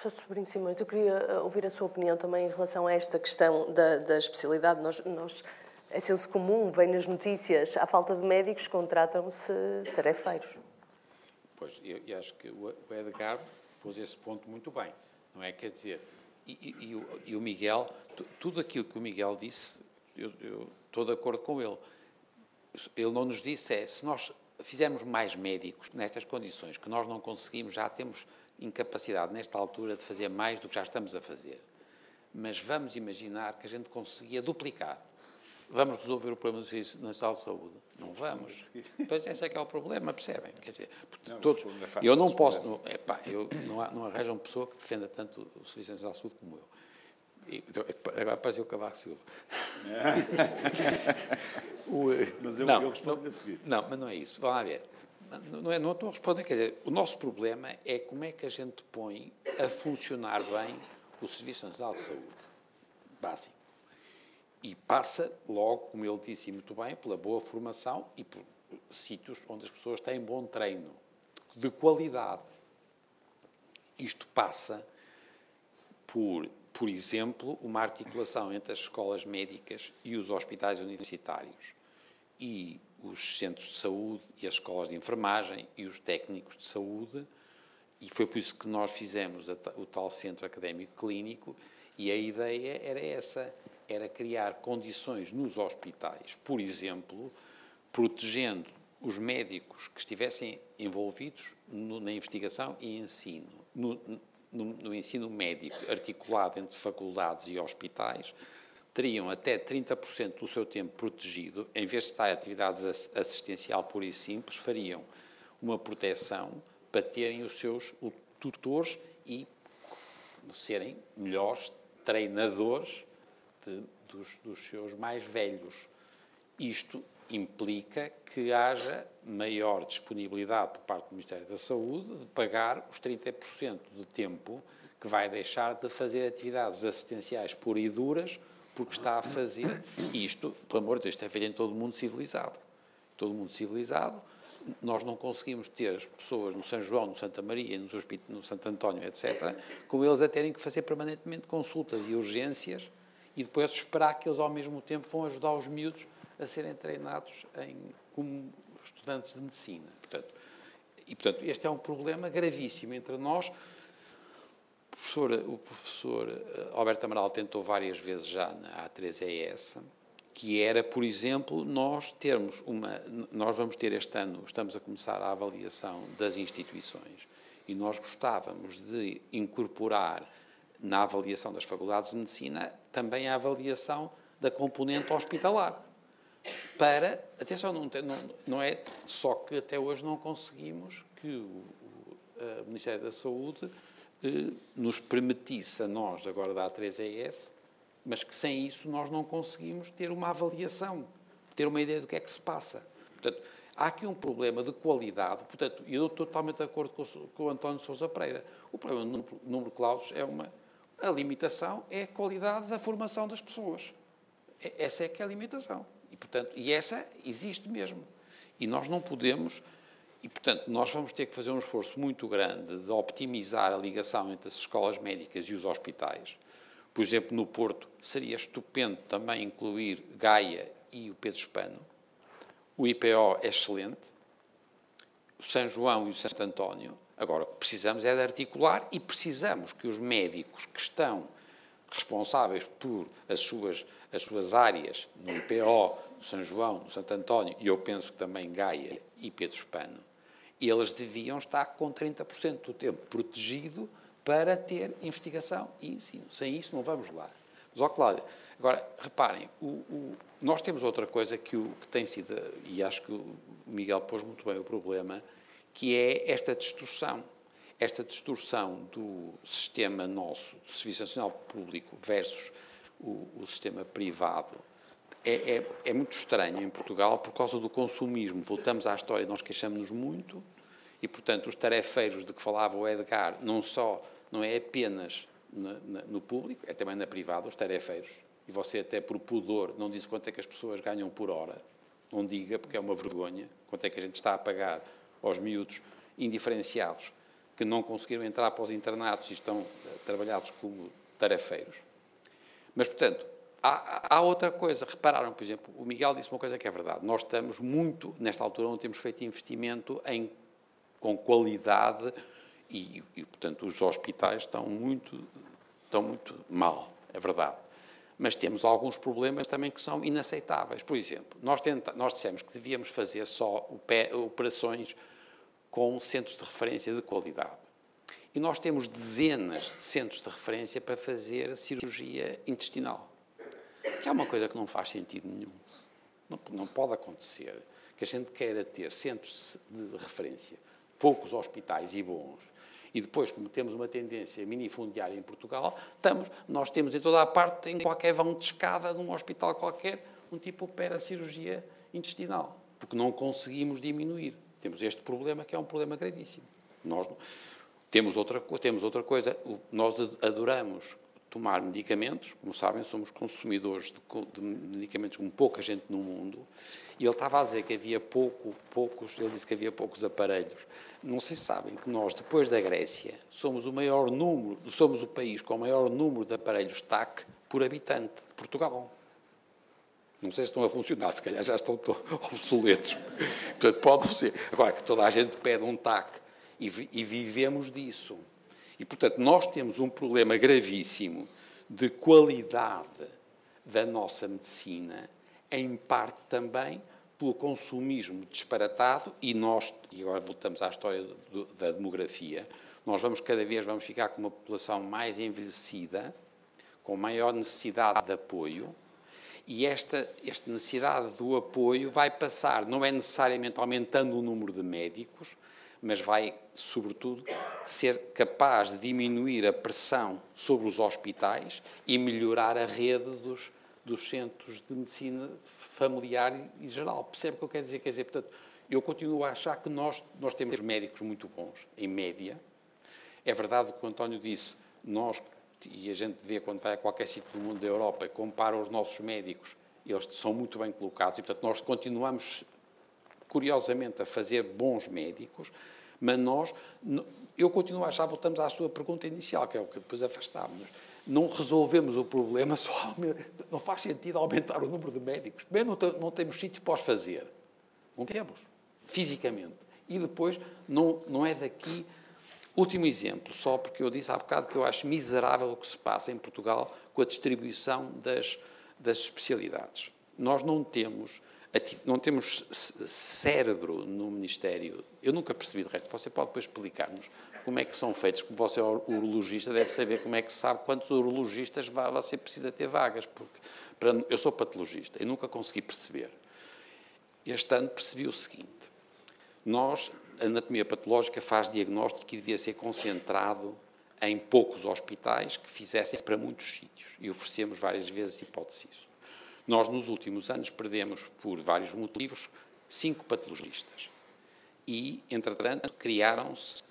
Professor Sobrinho Simões, eu queria eh, ouvir a sua opinião também em relação a esta questão da, da especialidade. Nós, nós, é senso comum, vem nas notícias, à falta de médicos, contratam-se tarefeiros. Pois, eu, eu, acho que o Edgar pôs esse ponto muito bem, não é? Quer dizer, e, e, e, o, e o, Miguel, tudo aquilo que o Miguel disse, eu, eu estou de acordo com ele. Ele não nos disse é, se nós fizermos mais médicos nestas condições que nós não conseguimos, já temos incapacidade nesta altura de fazer mais do que já estamos a fazer. Mas vamos imaginar que a gente conseguia duplicar. Vamos resolver o problema do Serviço Nacional de Saúde? Não vamos. Pois esse é que é o problema, percebem? Quer dizer, não, todos, é eu não posso, não, epá, eu, não, há, não arranjo uma pessoa que defenda tanto o Serviço Nacional de Saúde como eu. E, então, agora apareceu o Cavaco Silva. o, mas eu, não, eu respondo a seguir. Não, mas não é isso. Vamos lá ver. Não, é, não estou a responder, quer dizer, o nosso problema é como é que a gente põe a funcionar bem o Serviço Nacional de Saúde, básico. E passa logo, como ele disse muito bem, pela boa formação e por sítios onde as pessoas têm bom treino, de qualidade. Isto passa por, por exemplo, uma articulação entre as escolas médicas e os hospitais universitários. E os centros de saúde e as escolas de enfermagem e os técnicos de saúde, e foi por isso que nós fizemos o tal centro académico clínico, e a ideia era essa, era criar condições nos hospitais, por exemplo, protegendo os médicos que estivessem envolvidos no, na investigação e ensino, no, no, no ensino médico articulado entre faculdades e hospitais, teriam até 30% do seu tempo protegido, em vez de estar em atividades assistencial pura e simples, fariam uma proteção para terem os seus tutores e serem melhores treinadores de, dos, dos seus mais velhos. Isto implica que haja maior disponibilidade por parte do Ministério da Saúde de pagar os 30% de tempo que vai deixar de fazer atividades assistenciais puras e duras porque está a fazer isto, pelo amor de Deus, isto é feito em todo o mundo civilizado. Todo o mundo civilizado, nós não conseguimos ter as pessoas no São João, no Santa Maria, nos no Santo António, etc., com eles a terem que fazer permanentemente consultas e urgências e depois esperar que eles ao mesmo tempo vão ajudar os miúdos a serem treinados em, como estudantes de medicina. Portanto, e, portanto, este é um problema gravíssimo entre nós, professor, o professor eh, Alberto Amaral tentou várias vezes já na A3ES, que era, por exemplo, nós termos uma. Nós vamos ter este ano, estamos a começar a avaliação das instituições e nós gostávamos de incorporar na avaliação das faculdades de medicina também a avaliação da componente hospitalar. Para. Atenção, não, não, não é só que até hoje não conseguimos que o, o Ministério da Saúde nos permitisse a nós, agora da A3ES, mas que sem isso nós não conseguimos ter uma avaliação, ter uma ideia do que é que se passa. Portanto, há aqui um problema de qualidade, portanto, eu estou totalmente de acordo com, com o António Sousa Pereira. O problema do número, número é uma... A limitação é a qualidade da formação das pessoas. É, essa é que é a limitação. E, portanto, e essa existe mesmo. E nós não podemos e, portanto, nós vamos ter que fazer um esforço muito grande de optimizar a ligação entre as escolas médicas e os hospitais. Por exemplo, no Porto, seria estupendo também incluir Gaia e o Pedro Espano. O IPO é excelente. O São João e o Santo António. Agora, precisamos é de articular e precisamos que os médicos que estão responsáveis por as suas, as suas áreas no IPO, no São João, no Santo António e eu penso que também Gaia e Pedro Espano, eles deviam estar com 30% do tempo protegido para ter investigação e ensino. Sem isso não vamos lá. Mas, ó, Cláudia, agora, reparem, o, o, nós temos outra coisa que, o, que tem sido, e acho que o Miguel pôs muito bem o problema, que é esta distorção. Esta distorção do sistema nosso, do Serviço Nacional Público versus o, o sistema privado, é, é, é, muito estranho em Portugal por causa do consumismo. Voltamos à história, nós queixamos-nos muito e, portanto, os tarefeiros de que falava o Edgar, não só, não é apenas na, na, no público, é também na privada, os tarefeiros. E você até por pudor não diz quanto é que as pessoas ganham por hora. Não diga, porque é uma vergonha, quanto é que a gente está a pagar aos miúdos indiferenciados que não conseguiram entrar para os internatos e estão trabalhados como tarefeiros. Mas, portanto, há, há, outra coisa. Repararam, por exemplo, o Miguel disse uma coisa que é verdade. Nós estamos muito, nesta altura, não temos feito investimento em, com qualidade e, e, portanto, os hospitais estão muito, estão muito mal, é verdade. Mas temos alguns problemas também que são inaceitáveis. Por exemplo, nós, tenta, nós dissemos que devíamos fazer só operações com centros de referência de qualidade. E nós temos dezenas de centros de referência para fazer cirurgia intestinal, que é uma coisa que não faz sentido nenhum. Não, não pode acontecer que a gente queira ter centros de referência, poucos hospitais e bons, e depois, como temos uma tendência minifundiária em Portugal, estamos, nós temos em toda a parte, em qualquer vão de escada, num hospital qualquer, um tipo opera cirurgia intestinal, porque não conseguimos diminuir. Temos este problema que é um problema gravíssimo. Nós temos outra, temos outra coisa, nós adoramos tomar medicamentos, como sabem, somos consumidores de, de, medicamentos como pouca gente no mundo, e ele estava a dizer que havia pouco, poucos, ele disse que havia poucos aparelhos. Não sei se sabem que nós, depois da Grécia, somos o maior número, somos o país com o maior número de aparelhos TAC por habitante de Portugal. Não sei se estão a funcionar, se calhar já estão obsoletos. Portanto, pode ser. Agora, que toda a gente pede um TAC e, e vivemos disso. E, portanto, nós temos um problema gravíssimo de qualidade da nossa medicina, em parte também pelo consumismo disparatado e nós, e agora voltamos à história do, da demografia, nós vamos cada vez vamos ficar com uma população mais envelhecida, com maior necessidade de apoio, e esta, esta necessidade do apoio vai passar, não é necessariamente aumentando o número de médicos, mas vai, sobretudo, ser capaz de diminuir a pressão sobre os hospitais e melhorar a rede dos, dos centros de medicina familiar e geral. Percebe o que eu quero dizer? Quer dizer, portanto, eu continuo a achar que nós, nós temos médicos muito bons, em média. É verdade o que o António disse, nós e a gente vê quando vai a qualquer sítio do mundo da Europa e compara os nossos médicos, eles são muito bem colocados e, portanto, nós continuamos, curiosamente, a fazer bons médicos, mas nós, eu continuo a achar, voltamos à sua pergunta inicial, que é o que depois afastámos, não resolvemos o problema só, não faz sentido aumentar o número de médicos, bem, não, não temos sítio para os fazer, não temos, fisicamente, e depois não, não é daqui. Último exemplo, só porque eu disse há bocado que eu acho miserável o que se passa em Portugal com a distribuição das, das especialidades. Nós não temos, não temos cérebro no Ministério. Eu nunca percebi de resto. Você pode depois explicar-nos como é que são feitos. Como você é urologista, deve saber como é que sabe quantos urologistas você precisa ter vagas. Porque para, eu sou patologista e nunca consegui perceber. Este ano percebi o seguinte: nós a anatomia patológica faz diagnóstico que devia ser concentrado em poucos hospitais que fizessem para muitos sítios e oferecemos várias vezes hipóteses. Nós, nos últimos anos, perdemos, por vários motivos, cinco patologistas. E, entretanto, criaram-se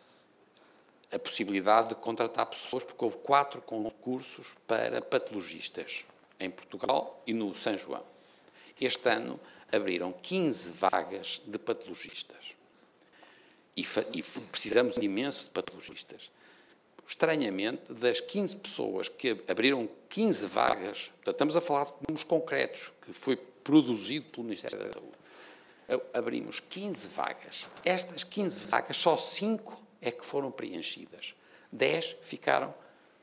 a possibilidade de contratar pessoas, porque houve quatro concursos para patologistas em Portugal e no São João. Este ano abriram 15 vagas de patologistas e, e precisamos imenso de patologistas. Estranhamente, das 15 pessoas que abriram 15 vagas, portanto, estamos a falar de números concretos, que foi produzido pelo Ministério da Saúde, abrimos 15 vagas. Estas 15 vagas, só 5 é que foram preenchidas. 10 ficaram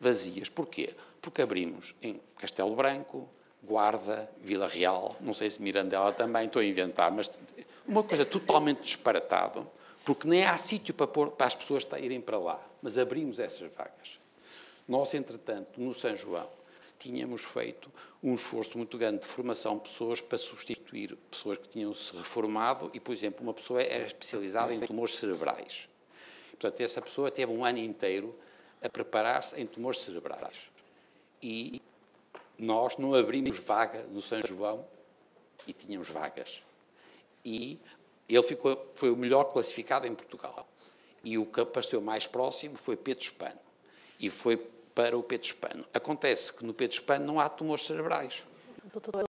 vazias. Porquê? Porque abrimos em Castelo Branco, Guarda, Vila Real, não sei se Mirandela também, estou a inventar, mas uma coisa totalmente disparatada porque nem há sítio para, pôr, para as pessoas irem para lá, mas abrimos essas vagas. Nós, entretanto, no São João, tínhamos feito um esforço muito grande de formação de pessoas para substituir pessoas que tinham se reformado e, por exemplo, uma pessoa era especializada em tumores cerebrais. Portanto, essa pessoa teve um ano inteiro a preparar-se em tumores cerebrais. E nós não abrimos vaga no São João e tínhamos vagas. E ele ficou, foi o melhor classificado em Portugal. E o que apareceu mais próximo foi Pedro Espano. E foi para o Pedro Espano. Acontece que no Pedro Espano não há tumores cerebrais.